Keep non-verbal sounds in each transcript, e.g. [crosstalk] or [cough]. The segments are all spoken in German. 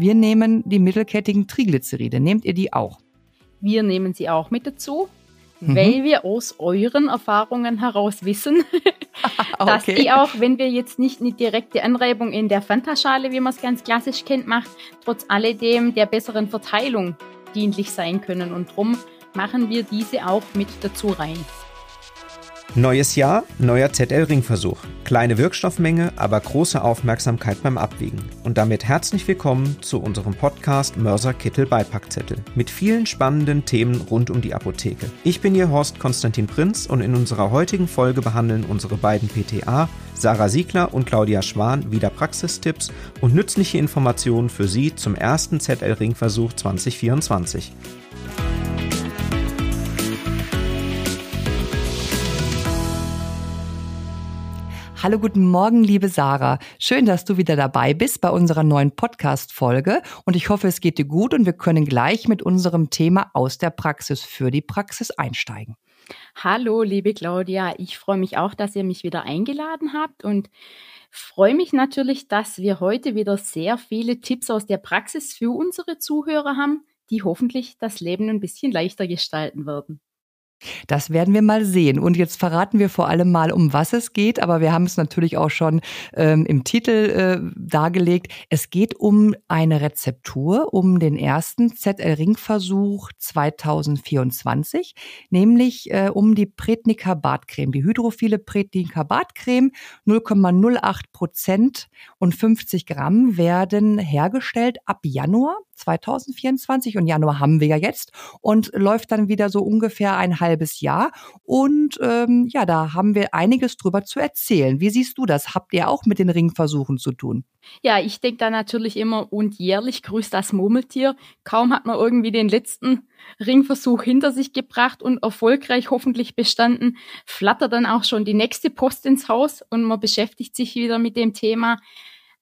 Wir nehmen die mittelkettigen Triglyceride. Nehmt ihr die auch? Wir nehmen sie auch mit dazu, mhm. weil wir aus euren Erfahrungen heraus wissen, [laughs] [laughs] dass okay. die auch, wenn wir jetzt nicht eine direkte Anreibung in der Fantaschale, wie man es ganz klassisch kennt, macht, trotz alledem der besseren Verteilung dienlich sein können. Und darum machen wir diese auch mit dazu rein. Neues Jahr, neuer ZL-Ringversuch. Kleine Wirkstoffmenge, aber große Aufmerksamkeit beim Abwiegen. Und damit herzlich willkommen zu unserem Podcast Mörser Kittel Beipackzettel mit vielen spannenden Themen rund um die Apotheke. Ich bin Ihr Horst Konstantin Prinz und in unserer heutigen Folge behandeln unsere beiden PTA, Sarah Siegler und Claudia Schwan, wieder Praxistipps und nützliche Informationen für Sie zum ersten ZL-Ringversuch 2024. Hallo, guten Morgen, liebe Sarah. Schön, dass du wieder dabei bist bei unserer neuen Podcast-Folge. Und ich hoffe, es geht dir gut und wir können gleich mit unserem Thema aus der Praxis für die Praxis einsteigen. Hallo, liebe Claudia. Ich freue mich auch, dass ihr mich wieder eingeladen habt und freue mich natürlich, dass wir heute wieder sehr viele Tipps aus der Praxis für unsere Zuhörer haben, die hoffentlich das Leben ein bisschen leichter gestalten werden. Das werden wir mal sehen. Und jetzt verraten wir vor allem mal, um was es geht. Aber wir haben es natürlich auch schon ähm, im Titel äh, dargelegt. Es geht um eine Rezeptur, um den ersten ZL-Ringversuch 2024, nämlich äh, um die Pretnica Bartcreme, die hydrophile Pretnica Bartcreme. 0,08 Prozent und 50 Gramm werden hergestellt ab Januar 2024. Und Januar haben wir ja jetzt und läuft dann wieder so ungefähr ein halbes Jahr. Und ähm, ja, da haben wir einiges drüber zu erzählen. Wie siehst du das? Habt ihr auch mit den Ringversuchen zu tun? Ja, ich denke da natürlich immer, und jährlich grüßt das Murmeltier. Kaum hat man irgendwie den letzten Ringversuch hinter sich gebracht und erfolgreich hoffentlich bestanden, flattert dann auch schon die nächste Post ins Haus und man beschäftigt sich wieder mit dem Thema.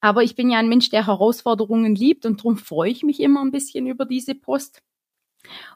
Aber ich bin ja ein Mensch, der Herausforderungen liebt und darum freue ich mich immer ein bisschen über diese Post.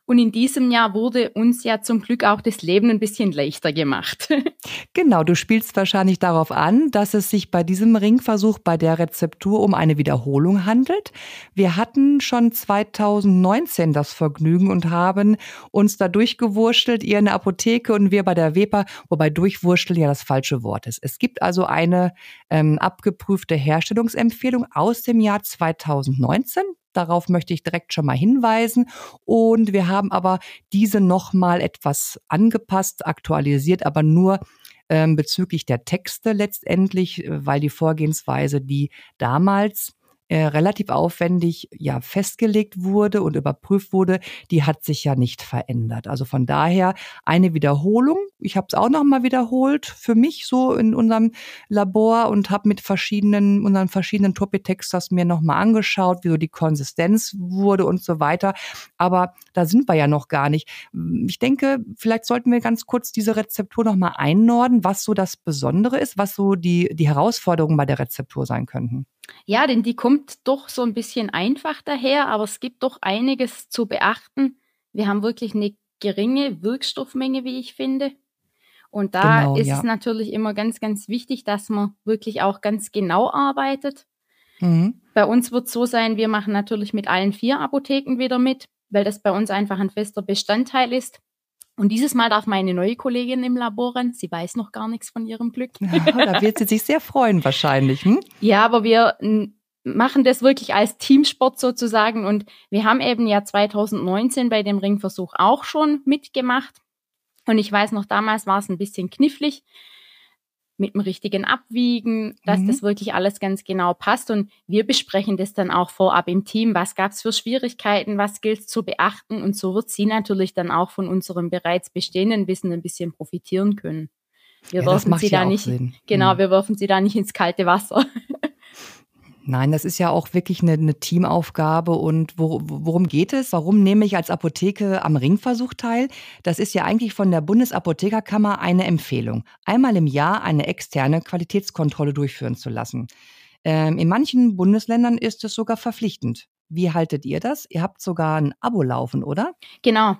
Und in diesem Jahr wurde uns ja zum Glück auch das Leben ein bisschen leichter gemacht. [laughs] genau, du spielst wahrscheinlich darauf an, dass es sich bei diesem Ringversuch bei der Rezeptur um eine Wiederholung handelt. Wir hatten schon 2019 das Vergnügen und haben uns da durchgewurschtelt, ihr in der Apotheke und wir bei der Weber, wobei durchwurschteln ja das falsche Wort ist. Es gibt also eine ähm, abgeprüfte Herstellungsempfehlung aus dem Jahr 2019. Darauf möchte ich direkt schon mal hinweisen. Und wir haben aber diese nochmal etwas angepasst, aktualisiert, aber nur ähm, bezüglich der Texte letztendlich, äh, weil die Vorgehensweise, die damals äh, relativ aufwendig ja festgelegt wurde und überprüft wurde, die hat sich ja nicht verändert. Also von daher eine Wiederholung. Ich habe es auch noch mal wiederholt für mich so in unserem Labor und habe mit verschiedenen unseren verschiedenen Topitex mir noch mal angeschaut, wie so die Konsistenz wurde und so weiter. Aber da sind wir ja noch gar nicht. Ich denke, vielleicht sollten wir ganz kurz diese Rezeptur noch mal einnorden, was so das Besondere ist, was so die die Herausforderungen bei der Rezeptur sein könnten. Ja, denn die kommt doch so ein bisschen einfach daher, aber es gibt doch einiges zu beachten. Wir haben wirklich eine geringe Wirkstoffmenge, wie ich finde. Und da genau, ist ja. es natürlich immer ganz, ganz wichtig, dass man wirklich auch ganz genau arbeitet. Mhm. Bei uns wird es so sein, wir machen natürlich mit allen vier Apotheken wieder mit, weil das bei uns einfach ein fester Bestandteil ist. Und dieses Mal darf meine neue Kollegin im Labor rein. Sie weiß noch gar nichts von ihrem Glück. [laughs] da wird sie sich sehr freuen wahrscheinlich. Hm? Ja, aber wir machen das wirklich als Teamsport sozusagen. Und wir haben eben ja 2019 bei dem Ringversuch auch schon mitgemacht. Und ich weiß noch, damals war es ein bisschen knifflig mit dem richtigen Abwiegen, dass mhm. das wirklich alles ganz genau passt. Und wir besprechen das dann auch vorab im Team. Was gab es für Schwierigkeiten? Was gilt zu beachten? Und so wird sie natürlich dann auch von unserem bereits bestehenden Wissen ein bisschen profitieren können. Wir ja, werfen sie da nicht, Sinn. genau, mhm. wir werfen sie da nicht ins kalte Wasser. Nein, das ist ja auch wirklich eine, eine Teamaufgabe. Und wo, worum geht es? Warum nehme ich als Apotheke am Ringversuch teil? Das ist ja eigentlich von der Bundesapothekerkammer eine Empfehlung, einmal im Jahr eine externe Qualitätskontrolle durchführen zu lassen. Ähm, in manchen Bundesländern ist es sogar verpflichtend. Wie haltet ihr das? Ihr habt sogar ein Abo laufen, oder? Genau.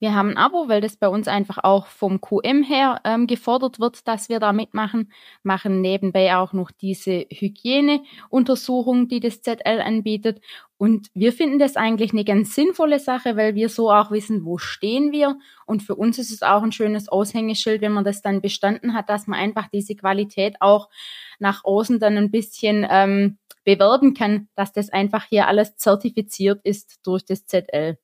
Wir haben ein Abo, weil das bei uns einfach auch vom QM her ähm, gefordert wird, dass wir da mitmachen. Machen nebenbei auch noch diese Hygieneuntersuchung, die das ZL anbietet. Und wir finden das eigentlich eine ganz sinnvolle Sache, weil wir so auch wissen, wo stehen wir. Und für uns ist es auch ein schönes Aushängeschild, wenn man das dann bestanden hat, dass man einfach diese Qualität auch nach außen dann ein bisschen ähm, bewerben kann, dass das einfach hier alles zertifiziert ist durch das ZL.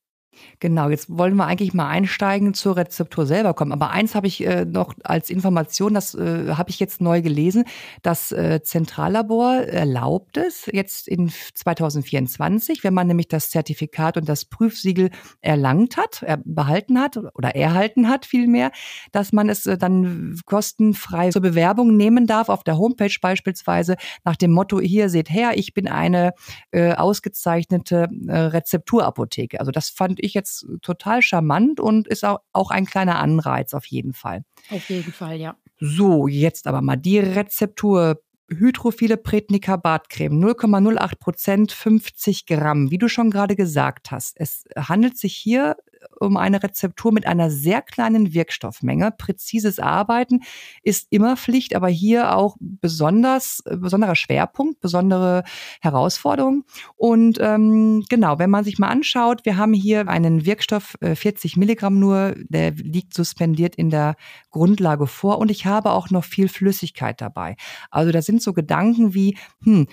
Genau, jetzt wollen wir eigentlich mal einsteigen zur Rezeptur selber kommen. Aber eins habe ich äh, noch als Information, das äh, habe ich jetzt neu gelesen. Das äh, Zentrallabor erlaubt es jetzt in 2024, wenn man nämlich das Zertifikat und das Prüfsiegel erlangt hat, er behalten hat oder erhalten hat vielmehr, dass man es äh, dann kostenfrei zur Bewerbung nehmen darf, auf der Homepage beispielsweise, nach dem Motto, hier seht her, ich bin eine äh, ausgezeichnete äh, Rezepturapotheke. Also das fand ich jetzt total charmant und ist auch, auch ein kleiner Anreiz auf jeden Fall. Auf jeden Fall, ja. So, jetzt aber mal die Rezeptur. Hydrophile Prätnika Bartcreme, 0,08 Prozent, 50 Gramm. Wie du schon gerade gesagt hast, es handelt sich hier um eine Rezeptur mit einer sehr kleinen Wirkstoffmenge. Präzises Arbeiten ist immer Pflicht, aber hier auch besonders besonderer Schwerpunkt, besondere Herausforderung. Und ähm, genau, wenn man sich mal anschaut, wir haben hier einen Wirkstoff, äh, 40 Milligramm nur, der liegt suspendiert in der Grundlage vor und ich habe auch noch viel Flüssigkeit dabei. Also da sind so Gedanken wie, hm,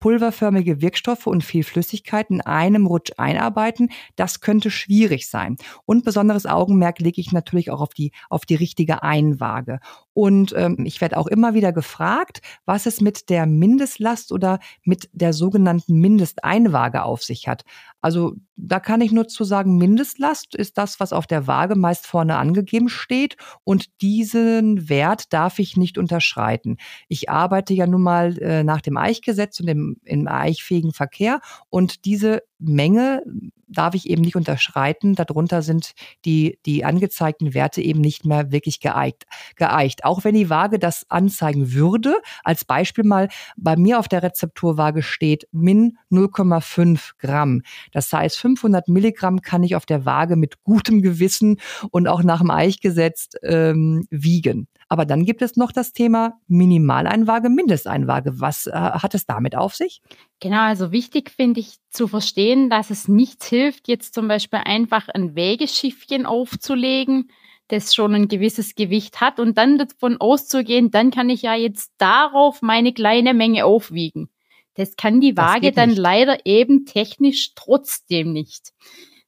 pulverförmige Wirkstoffe und viel Flüssigkeit in einem Rutsch einarbeiten, das könnte schwierig sein. Und besonderes Augenmerk lege ich natürlich auch auf die, auf die richtige Einwaage. Und ähm, ich werde auch immer wieder gefragt, was es mit der Mindestlast oder mit der sogenannten Mindesteinwaage auf sich hat. Also da kann ich nur zu sagen, Mindestlast ist das, was auf der Waage meist vorne angegeben steht und diesen Wert darf ich nicht unterschreiten. Ich arbeite ja nun mal äh, nach dem Eichgesetz und dem im eichfähigen Verkehr und diese Menge darf ich eben nicht unterschreiten. Darunter sind die, die angezeigten Werte eben nicht mehr wirklich geeicht, geeicht. Auch wenn die Waage das anzeigen würde, als Beispiel mal, bei mir auf der Rezepturwaage steht min 0,5 Gramm. Das heißt, 500 Milligramm kann ich auf der Waage mit gutem Gewissen und auch nach dem Eichgesetz ähm, wiegen. Aber dann gibt es noch das Thema Minimaleinwaage, Mindesteinwaage. Was äh, hat es damit auf sich? Genau, also wichtig finde ich zu verstehen, dass es nichts hilft, jetzt zum Beispiel einfach ein Wägeschiffchen aufzulegen, das schon ein gewisses Gewicht hat und dann davon auszugehen, dann kann ich ja jetzt darauf meine kleine Menge aufwiegen. Das kann die Waage dann leider eben technisch trotzdem nicht.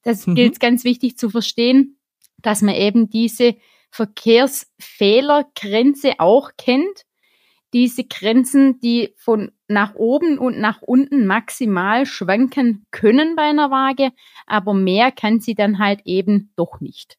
Das mhm. gilt ganz wichtig zu verstehen, dass man eben diese Verkehrsfehlergrenze auch kennt. Diese Grenzen, die von nach oben und nach unten maximal schwanken können bei einer Waage, aber mehr kann sie dann halt eben doch nicht.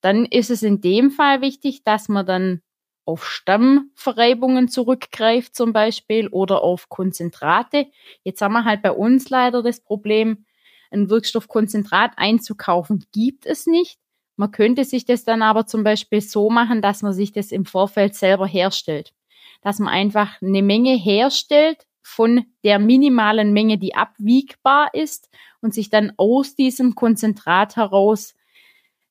Dann ist es in dem Fall wichtig, dass man dann auf Stammverreibungen zurückgreift zum Beispiel oder auf Konzentrate. Jetzt haben wir halt bei uns leider das Problem, ein Wirkstoffkonzentrat einzukaufen gibt es nicht. Man könnte sich das dann aber zum Beispiel so machen, dass man sich das im Vorfeld selber herstellt. Dass man einfach eine Menge herstellt von der minimalen Menge, die abwiegbar ist und sich dann aus diesem Konzentrat heraus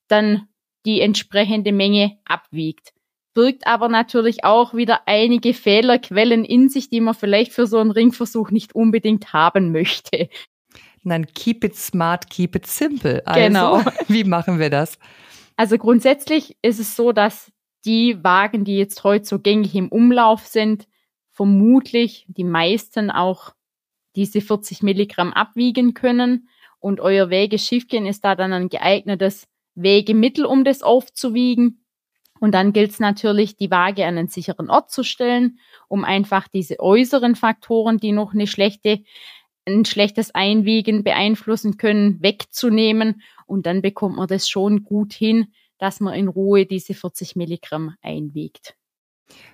dann die entsprechende Menge abwiegt. Birgt aber natürlich auch wieder einige Fehlerquellen in sich, die man vielleicht für so einen Ringversuch nicht unbedingt haben möchte. Nein, keep it smart, keep it simple. Also, genau. [laughs] Wie machen wir das? Also grundsätzlich ist es so, dass die Wagen, die jetzt heute so gängig im Umlauf sind, vermutlich die meisten auch diese 40 Milligramm abwiegen können. Und euer Wägeschiffchen ist da dann ein geeignetes Wägemittel, um das aufzuwiegen. Und dann gilt es natürlich, die Waage an einen sicheren Ort zu stellen, um einfach diese äußeren Faktoren, die noch eine schlechte ein schlechtes Einwiegen beeinflussen können, wegzunehmen. Und dann bekommt man das schon gut hin, dass man in Ruhe diese 40 Milligramm einwiegt.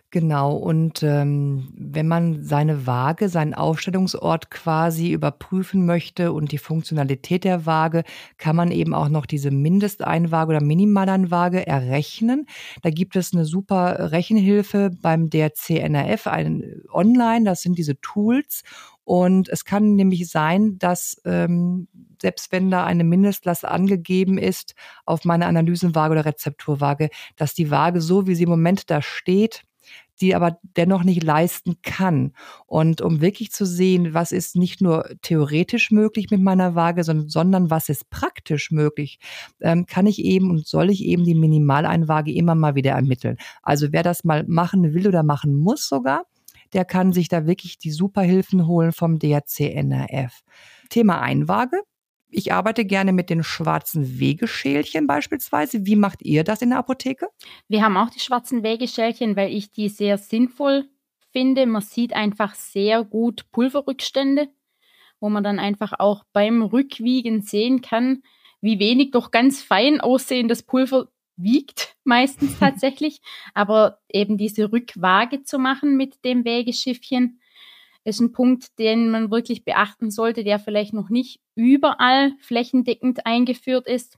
Genau, und ähm, wenn man seine Waage, seinen Aufstellungsort quasi überprüfen möchte und die Funktionalität der Waage, kann man eben auch noch diese Mindesteinwaage oder Minimaleinwaage errechnen. Da gibt es eine super Rechenhilfe beim DRC-NRF, ein, online, das sind diese Tools. Und es kann nämlich sein, dass ähm, selbst wenn da eine Mindestlast angegeben ist auf meiner Analysenwaage oder Rezepturwaage, dass die Waage so, wie sie im Moment da steht, die aber dennoch nicht leisten kann. Und um wirklich zu sehen, was ist nicht nur theoretisch möglich mit meiner Waage, sondern, sondern was ist praktisch möglich, ähm, kann ich eben und soll ich eben die Minimaleinwaage immer mal wieder ermitteln. Also wer das mal machen will oder machen muss sogar, der kann sich da wirklich die Superhilfen holen vom DRC NRF. Thema Einwaage ich arbeite gerne mit den schwarzen Wegeschälchen beispielsweise. Wie macht ihr das in der Apotheke? Wir haben auch die schwarzen Wegeschälchen, weil ich die sehr sinnvoll finde. Man sieht einfach sehr gut Pulverrückstände, wo man dann einfach auch beim Rückwiegen sehen kann, wie wenig doch ganz fein aussehendes Pulver wiegt, [laughs] meistens [laughs] tatsächlich. Aber eben diese Rückwaage zu machen mit dem Wägeschiffchen, ist ein Punkt, den man wirklich beachten sollte, der vielleicht noch nicht überall flächendeckend eingeführt ist.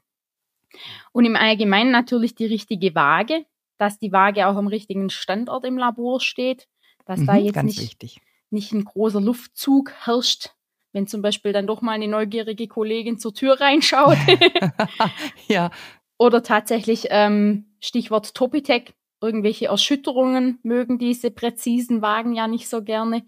Und im Allgemeinen natürlich die richtige Waage, dass die Waage auch am richtigen Standort im Labor steht, dass mhm, da jetzt nicht, nicht ein großer Luftzug herrscht, wenn zum Beispiel dann doch mal eine neugierige Kollegin zur Tür reinschaut. [laughs] ja. Oder tatsächlich ähm, Stichwort Topitec, irgendwelche Erschütterungen mögen diese präzisen Wagen ja nicht so gerne.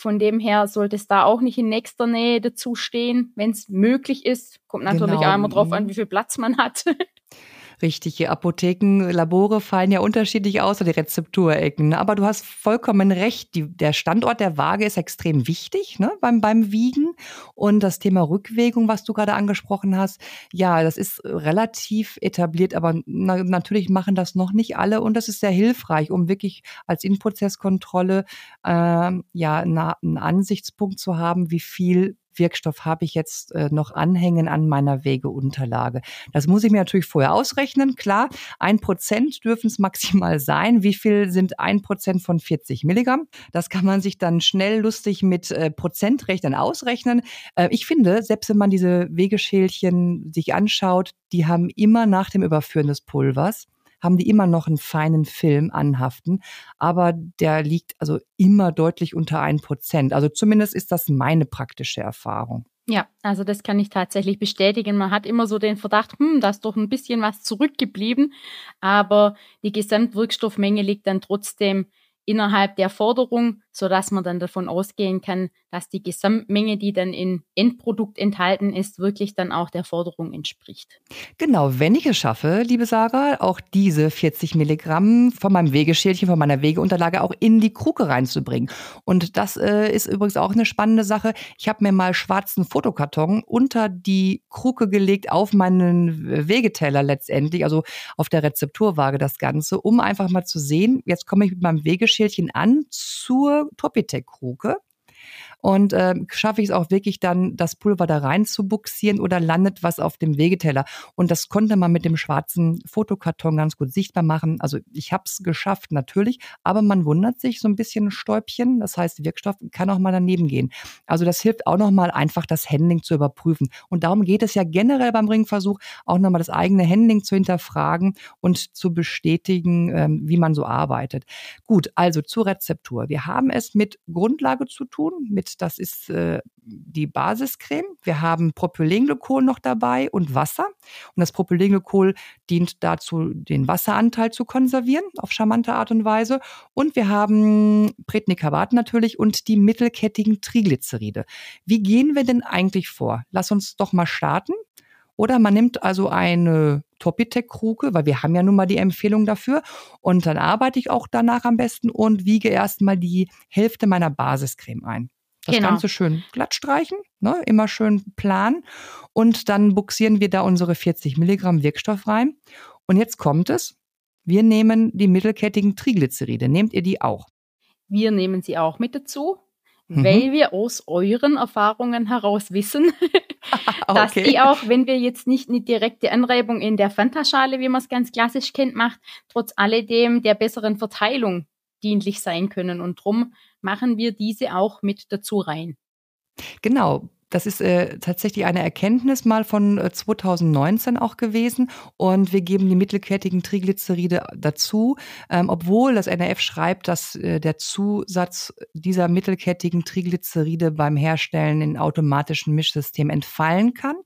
Von dem her sollte es da auch nicht in nächster Nähe dazu stehen, wenn es möglich ist. Kommt natürlich genau. auch immer drauf an, wie viel Platz man hat. [laughs] Richtig, Apotheken, Labore fallen ja unterschiedlich aus, die Rezepturecken. Aber du hast vollkommen recht. Die, der Standort der Waage ist extrem wichtig ne, beim, beim Wiegen. Und das Thema Rückwägung, was du gerade angesprochen hast, ja, das ist relativ etabliert, aber na, natürlich machen das noch nicht alle. Und das ist sehr hilfreich, um wirklich als Inprozesskontrolle äh, ja na, einen Ansichtspunkt zu haben, wie viel Wirkstoff habe ich jetzt äh, noch anhängen an meiner Wegeunterlage. Das muss ich mir natürlich vorher ausrechnen. Klar, ein Prozent dürfen es maximal sein. Wie viel sind ein Prozent von 40 Milligramm? Das kann man sich dann schnell lustig mit äh, Prozentrechnern ausrechnen. Äh, ich finde, selbst wenn man diese Wegeschälchen sich anschaut, die haben immer nach dem Überführen des Pulvers haben die immer noch einen feinen Film anhaften, aber der liegt also immer deutlich unter ein Prozent. Also zumindest ist das meine praktische Erfahrung. Ja, also das kann ich tatsächlich bestätigen. Man hat immer so den Verdacht, hm, da ist doch ein bisschen was zurückgeblieben, aber die Gesamtwirkstoffmenge liegt dann trotzdem innerhalb der Forderung, sodass man dann davon ausgehen kann, dass die Gesamtmenge, die dann in Endprodukt enthalten ist, wirklich dann auch der Forderung entspricht. Genau, wenn ich es schaffe, liebe Sarah, auch diese 40 Milligramm von meinem Wegeschälchen, von meiner Wegeunterlage auch in die Kruke reinzubringen. Und das äh, ist übrigens auch eine spannende Sache. Ich habe mir mal schwarzen Fotokarton unter die Kruke gelegt auf meinen Wegeteller letztendlich, also auf der Rezepturwaage das Ganze, um einfach mal zu sehen, jetzt komme ich mit meinem Wegeschälchen an zur Topitec-Kruke und äh, schaffe ich es auch wirklich dann, das Pulver da rein zu buxieren oder landet was auf dem Wegeteller. Und das konnte man mit dem schwarzen Fotokarton ganz gut sichtbar machen. Also ich habe es geschafft, natürlich, aber man wundert sich so ein bisschen Stäubchen. Das heißt, Wirkstoff kann auch mal daneben gehen. Also das hilft auch nochmal einfach, das Handling zu überprüfen. Und darum geht es ja generell beim Ringversuch, auch nochmal das eigene Handling zu hinterfragen und zu bestätigen, ähm, wie man so arbeitet. Gut, also zur Rezeptur. Wir haben es mit Grundlage zu tun, mit das ist äh, die Basiscreme. Wir haben Propylenglykol noch dabei und Wasser. Und das Propylenglykol dient dazu, den Wasseranteil zu konservieren auf charmante Art und Weise. Und wir haben Prednicabat natürlich und die mittelkettigen Triglyceride. Wie gehen wir denn eigentlich vor? Lass uns doch mal starten. Oder man nimmt also eine Topitec-Kruke, weil wir haben ja nun mal die Empfehlung dafür. Und dann arbeite ich auch danach am besten und wiege erstmal die Hälfte meiner Basiscreme ein. Das genau. Ganze schön glatt streichen, ne? immer schön plan. Und dann buxieren wir da unsere 40 Milligramm Wirkstoff rein. Und jetzt kommt es. Wir nehmen die mittelkettigen Triglyceride. Nehmt ihr die auch? Wir nehmen sie auch mit dazu, mhm. weil wir aus euren Erfahrungen heraus wissen, [laughs] [laughs] dass okay. die auch, wenn wir jetzt nicht eine direkte Anreibung in der Fantaschale, wie man es ganz klassisch kennt, macht, trotz alledem der besseren Verteilung dienlich sein können. Und drum machen wir diese auch mit dazu rein. Genau. Das ist äh, tatsächlich eine Erkenntnis mal von äh, 2019 auch gewesen. Und wir geben die mittelkettigen Triglyceride dazu, ähm, obwohl das NRF schreibt, dass äh, der Zusatz dieser mittelkettigen Triglyceride beim Herstellen in automatischen Mischsystemen entfallen kann.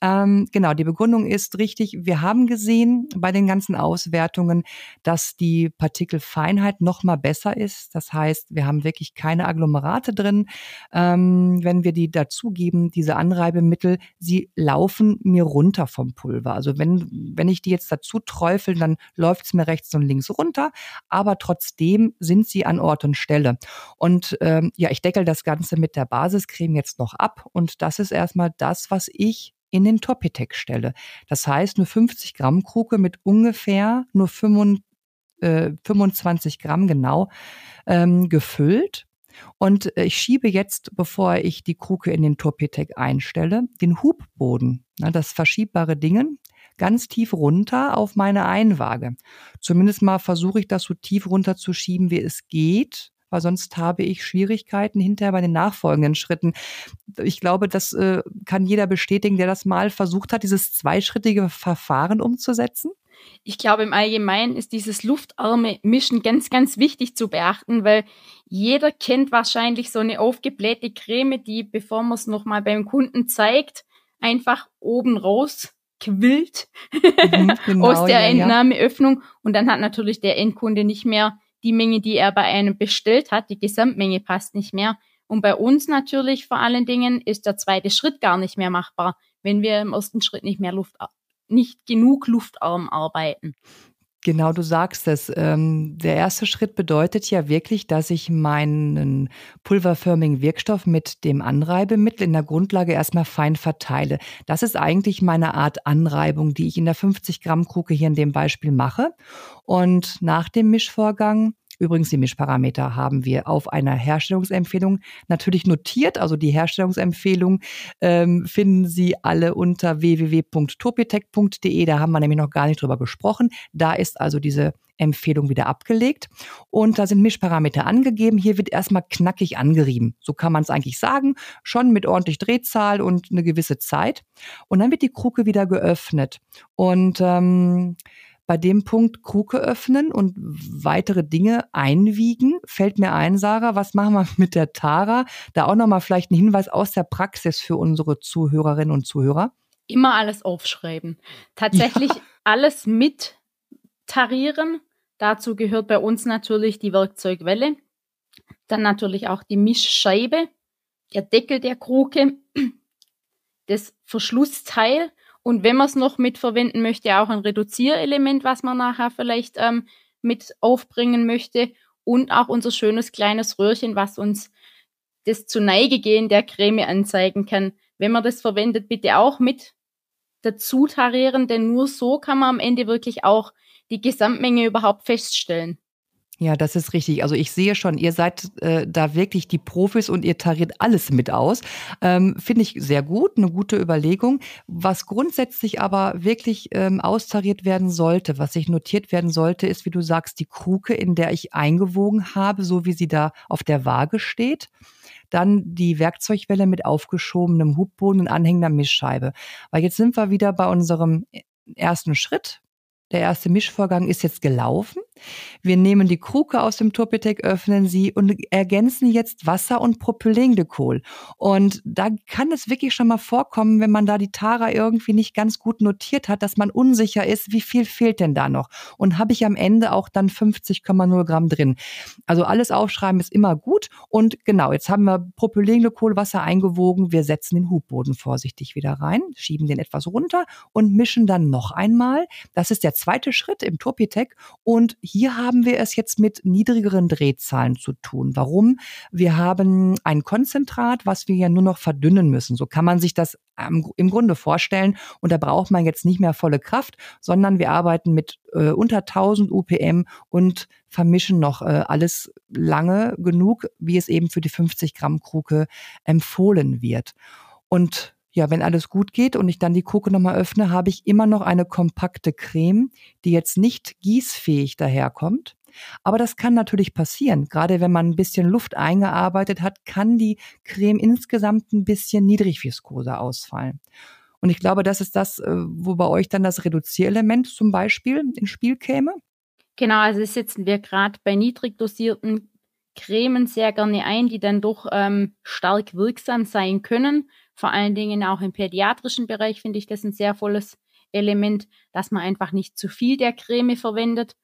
Ähm, genau, die Begründung ist richtig. Wir haben gesehen bei den ganzen Auswertungen, dass die Partikelfeinheit noch mal besser ist. Das heißt, wir haben wirklich keine Agglomerate drin. Ähm, wenn wir die dazugeben, eben diese Anreibemittel, sie laufen mir runter vom Pulver. Also wenn, wenn ich die jetzt dazu träufel, dann läuft es mir rechts und links runter, aber trotzdem sind sie an Ort und Stelle. Und ähm, ja, ich deckel das Ganze mit der Basiscreme jetzt noch ab und das ist erstmal das, was ich in den Topitec stelle. Das heißt, eine 50 Gramm Kruke mit ungefähr nur 25, äh, 25 Gramm genau ähm, gefüllt und äh, ich schiebe jetzt, bevor ich die Kruke in den Torpetec einstelle, den Hubboden, das verschiebbare Dingen, ganz tief runter auf meine Einwaage. Zumindest mal versuche ich das so tief runterzuschieben, wie es geht, weil sonst habe ich Schwierigkeiten hinterher bei den nachfolgenden Schritten. Ich glaube, das äh, kann jeder bestätigen, der das mal versucht hat, dieses zweischrittige Verfahren umzusetzen. Ich glaube, im Allgemeinen ist dieses luftarme Mischen ganz, ganz wichtig zu beachten, weil jeder kennt wahrscheinlich so eine aufgeblähte Creme, die, bevor man es nochmal beim Kunden zeigt, einfach oben raus quillt mhm, [laughs] genau, aus der ja, Entnahmeöffnung. Ja. Und dann hat natürlich der Endkunde nicht mehr die Menge, die er bei einem bestellt hat. Die Gesamtmenge passt nicht mehr. Und bei uns natürlich vor allen Dingen ist der zweite Schritt gar nicht mehr machbar, wenn wir im ersten Schritt nicht mehr Luft nicht genug luftarm arbeiten. Genau, du sagst es. Ähm, der erste Schritt bedeutet ja wirklich, dass ich meinen pulverförmigen Wirkstoff mit dem Anreibemittel in der Grundlage erstmal fein verteile. Das ist eigentlich meine Art Anreibung, die ich in der 50 Gramm Kruke hier in dem Beispiel mache. Und nach dem Mischvorgang Übrigens, die Mischparameter haben wir auf einer Herstellungsempfehlung natürlich notiert. Also die Herstellungsempfehlung ähm, finden Sie alle unter www.topitec.de. Da haben wir nämlich noch gar nicht drüber gesprochen. Da ist also diese Empfehlung wieder abgelegt. Und da sind Mischparameter angegeben. Hier wird erstmal knackig angerieben. So kann man es eigentlich sagen. Schon mit ordentlich Drehzahl und eine gewisse Zeit. Und dann wird die Kruke wieder geöffnet. Und ähm, bei dem Punkt Kruke öffnen und weitere Dinge einwiegen, fällt mir ein, Sarah, was machen wir [laughs] mit der Tara? Da auch nochmal vielleicht ein Hinweis aus der Praxis für unsere Zuhörerinnen und Zuhörer. Immer alles aufschreiben. Tatsächlich [laughs] ja. alles mit tarieren. Dazu gehört bei uns natürlich die Werkzeugwelle, dann natürlich auch die Mischscheibe, der Deckel der Kruke, [clears throat] das Verschlussteil und wenn man es noch mitverwenden möchte, auch ein Reduzierelement, was man nachher vielleicht ähm, mit aufbringen möchte. Und auch unser schönes kleines Röhrchen, was uns das zu Neige gehen der Creme anzeigen kann. Wenn man das verwendet, bitte auch mit dazu tarieren, denn nur so kann man am Ende wirklich auch die Gesamtmenge überhaupt feststellen. Ja, das ist richtig. Also ich sehe schon, ihr seid äh, da wirklich die Profis und ihr tariert alles mit aus. Ähm, Finde ich sehr gut, eine gute Überlegung. Was grundsätzlich aber wirklich ähm, austariert werden sollte, was sich notiert werden sollte, ist, wie du sagst, die Kruke, in der ich eingewogen habe, so wie sie da auf der Waage steht dann die Werkzeugwelle mit aufgeschobenem Hubboden und anhängender Mischscheibe. Weil jetzt sind wir wieder bei unserem ersten Schritt. Der erste Mischvorgang ist jetzt gelaufen. Wir nehmen die Kruke aus dem Turpitec, öffnen sie und ergänzen jetzt Wasser und Propylenglykol. Und da kann es wirklich schon mal vorkommen, wenn man da die Tara irgendwie nicht ganz gut notiert hat, dass man unsicher ist, wie viel fehlt denn da noch? Und habe ich am Ende auch dann 50,0 Gramm drin? Also alles aufschreiben ist immer gut. Und genau, jetzt haben wir Propylenglykol, Wasser eingewogen. Wir setzen den Hubboden vorsichtig wieder rein, schieben den etwas runter und mischen dann noch einmal. Das ist der zweite Schritt im Turpitec. Und hier haben wir es jetzt mit niedrigeren Drehzahlen zu tun. Warum? Wir haben ein Konzentrat, was wir ja nur noch verdünnen müssen. So kann man sich das im Grunde vorstellen. Und da braucht man jetzt nicht mehr volle Kraft, sondern wir arbeiten mit äh, unter 1000 UPM und vermischen noch äh, alles lange genug, wie es eben für die 50 Gramm Kruke empfohlen wird. Und ja, wenn alles gut geht und ich dann die Kruke nochmal öffne, habe ich immer noch eine kompakte Creme, die jetzt nicht gießfähig daherkommt, Aber das kann natürlich passieren. Gerade wenn man ein bisschen Luft eingearbeitet hat, kann die Creme insgesamt ein bisschen Niedrigviskose ausfallen. Und ich glaube, das ist das, äh, wo bei euch dann das Reduzierelement zum Beispiel ins Spiel käme. Genau, also setzen wir gerade bei niedrig dosierten Cremen sehr gerne ein, die dann doch ähm, stark wirksam sein können. Vor allen Dingen auch im pädiatrischen Bereich finde ich das ein sehr volles Element, dass man einfach nicht zu viel der Creme verwendet.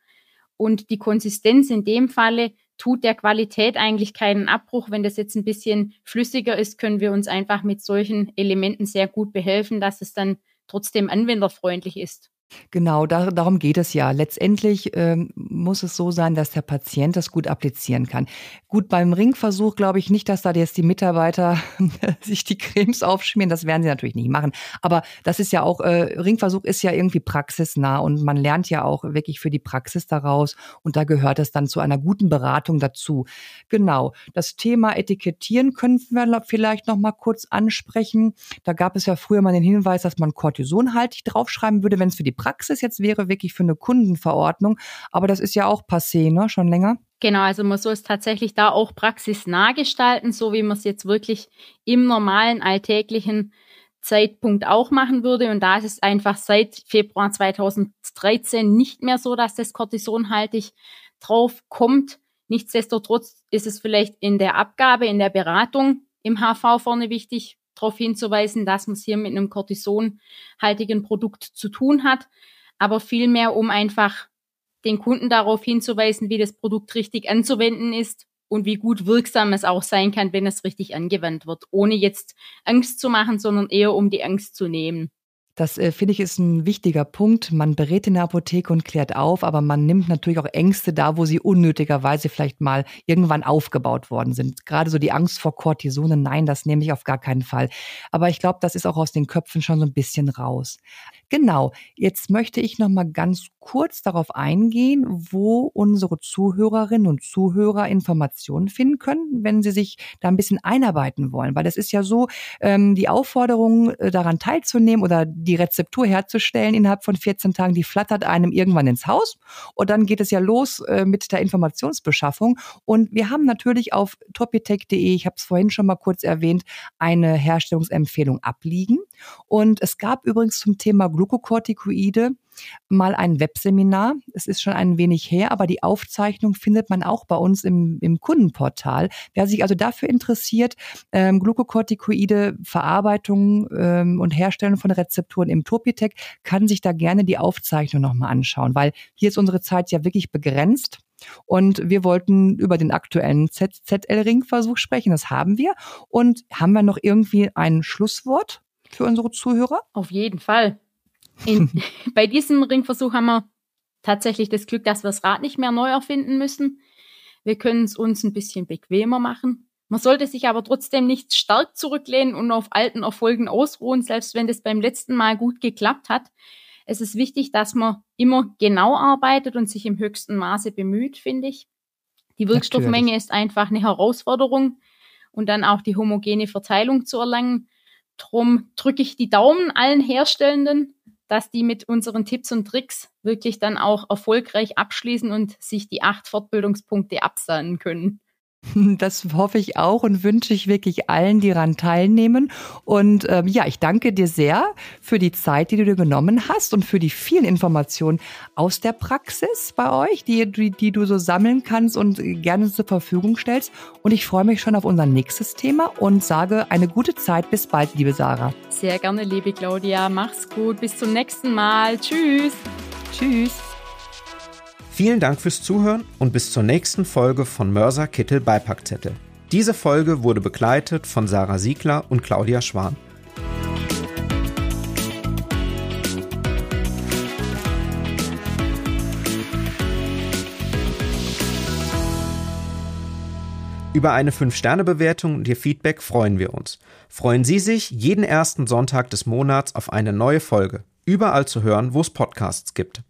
Und die Konsistenz in dem Falle tut der Qualität eigentlich keinen Abbruch. Wenn das jetzt ein bisschen flüssiger ist, können wir uns einfach mit solchen Elementen sehr gut behelfen, dass es dann trotzdem anwenderfreundlich ist. Genau, da, darum geht es ja. Letztendlich ähm, muss es so sein, dass der Patient das gut applizieren kann. Gut, beim Ringversuch glaube ich nicht, dass da jetzt die Mitarbeiter [laughs] sich die Cremes aufschmieren. Das werden sie natürlich nicht machen. Aber das ist ja auch, äh, Ringversuch ist ja irgendwie praxisnah und man lernt ja auch wirklich für die Praxis daraus. Und da gehört es dann zu einer guten Beratung dazu. Genau. Das Thema Etikettieren können wir vielleicht noch mal kurz ansprechen. Da gab es ja früher mal den Hinweis, dass man kortisonhaltig draufschreiben würde, wenn es für die Praxis jetzt wäre wirklich für eine Kundenverordnung. Aber das ist ja auch passé, ne? Schon länger. Genau, also man soll es tatsächlich da auch praxisnah gestalten, so wie man es jetzt wirklich im normalen alltäglichen Zeitpunkt auch machen würde. Und da ist es einfach seit Februar 2013 nicht mehr so, dass das kortisonhaltig drauf kommt. Nichtsdestotrotz ist es vielleicht in der Abgabe, in der Beratung im HV vorne wichtig, darauf hinzuweisen, dass man es hier mit einem kortisonhaltigen Produkt zu tun hat, aber vielmehr, um einfach den Kunden darauf hinzuweisen, wie das Produkt richtig anzuwenden ist und wie gut wirksam es auch sein kann, wenn es richtig angewandt wird, ohne jetzt Angst zu machen, sondern eher um die Angst zu nehmen. Das äh, finde ich ist ein wichtiger Punkt. Man berät in der Apotheke und klärt auf, aber man nimmt natürlich auch Ängste da, wo sie unnötigerweise vielleicht mal irgendwann aufgebaut worden sind. Gerade so die Angst vor Cortisone, nein, das nehme ich auf gar keinen Fall. Aber ich glaube, das ist auch aus den Köpfen schon so ein bisschen raus. Genau, jetzt möchte ich noch mal ganz kurz darauf eingehen, wo unsere Zuhörerinnen und Zuhörer Informationen finden können, wenn sie sich da ein bisschen einarbeiten wollen. Weil das ist ja so, ähm, die Aufforderung, äh, daran teilzunehmen oder die Rezeptur herzustellen innerhalb von 14 Tagen, die flattert einem irgendwann ins Haus. Und dann geht es ja los äh, mit der Informationsbeschaffung. Und wir haben natürlich auf topitech.de, ich habe es vorhin schon mal kurz erwähnt, eine Herstellungsempfehlung abliegen. Und es gab übrigens zum Thema Glukokortikoide mal ein Webseminar. Es ist schon ein wenig her, aber die Aufzeichnung findet man auch bei uns im, im Kundenportal. Wer sich also dafür interessiert, ähm, Glukokortikoide, Verarbeitung ähm, und Herstellung von Rezepturen im Topitec, kann sich da gerne die Aufzeichnung nochmal anschauen, weil hier ist unsere Zeit ja wirklich begrenzt. Und wir wollten über den aktuellen ZZL-Ringversuch sprechen. Das haben wir. Und haben wir noch irgendwie ein Schlusswort für unsere Zuhörer? Auf jeden Fall. In, [laughs] bei diesem Ringversuch haben wir tatsächlich das Glück, dass wir das Rad nicht mehr neu erfinden müssen. Wir können es uns ein bisschen bequemer machen. Man sollte sich aber trotzdem nicht stark zurücklehnen und auf alten Erfolgen ausruhen, selbst wenn das beim letzten Mal gut geklappt hat. Es ist wichtig, dass man immer genau arbeitet und sich im höchsten Maße bemüht, finde ich. Die Wirkstoffmenge Natürlich. ist einfach eine Herausforderung und dann auch die homogene Verteilung zu erlangen. Drum drücke ich die Daumen allen Herstellenden, dass die mit unseren Tipps und Tricks wirklich dann auch erfolgreich abschließen und sich die acht Fortbildungspunkte absahnen können. [laughs] Das hoffe ich auch und wünsche ich wirklich allen, die daran teilnehmen. Und ähm, ja, ich danke dir sehr für die Zeit, die du dir genommen hast und für die vielen Informationen aus der Praxis bei euch, die, die, die du so sammeln kannst und gerne zur Verfügung stellst. Und ich freue mich schon auf unser nächstes Thema und sage eine gute Zeit. Bis bald, liebe Sarah. Sehr gerne, liebe Claudia. Mach's gut. Bis zum nächsten Mal. Tschüss. Tschüss. Vielen Dank fürs Zuhören und bis zur nächsten Folge von Mörser Kittel Beipackzettel. Diese Folge wurde begleitet von Sarah Siegler und Claudia Schwan. Über eine 5-Sterne-Bewertung und Ihr Feedback freuen wir uns. Freuen Sie sich jeden ersten Sonntag des Monats auf eine neue Folge. Überall zu hören, wo es Podcasts gibt.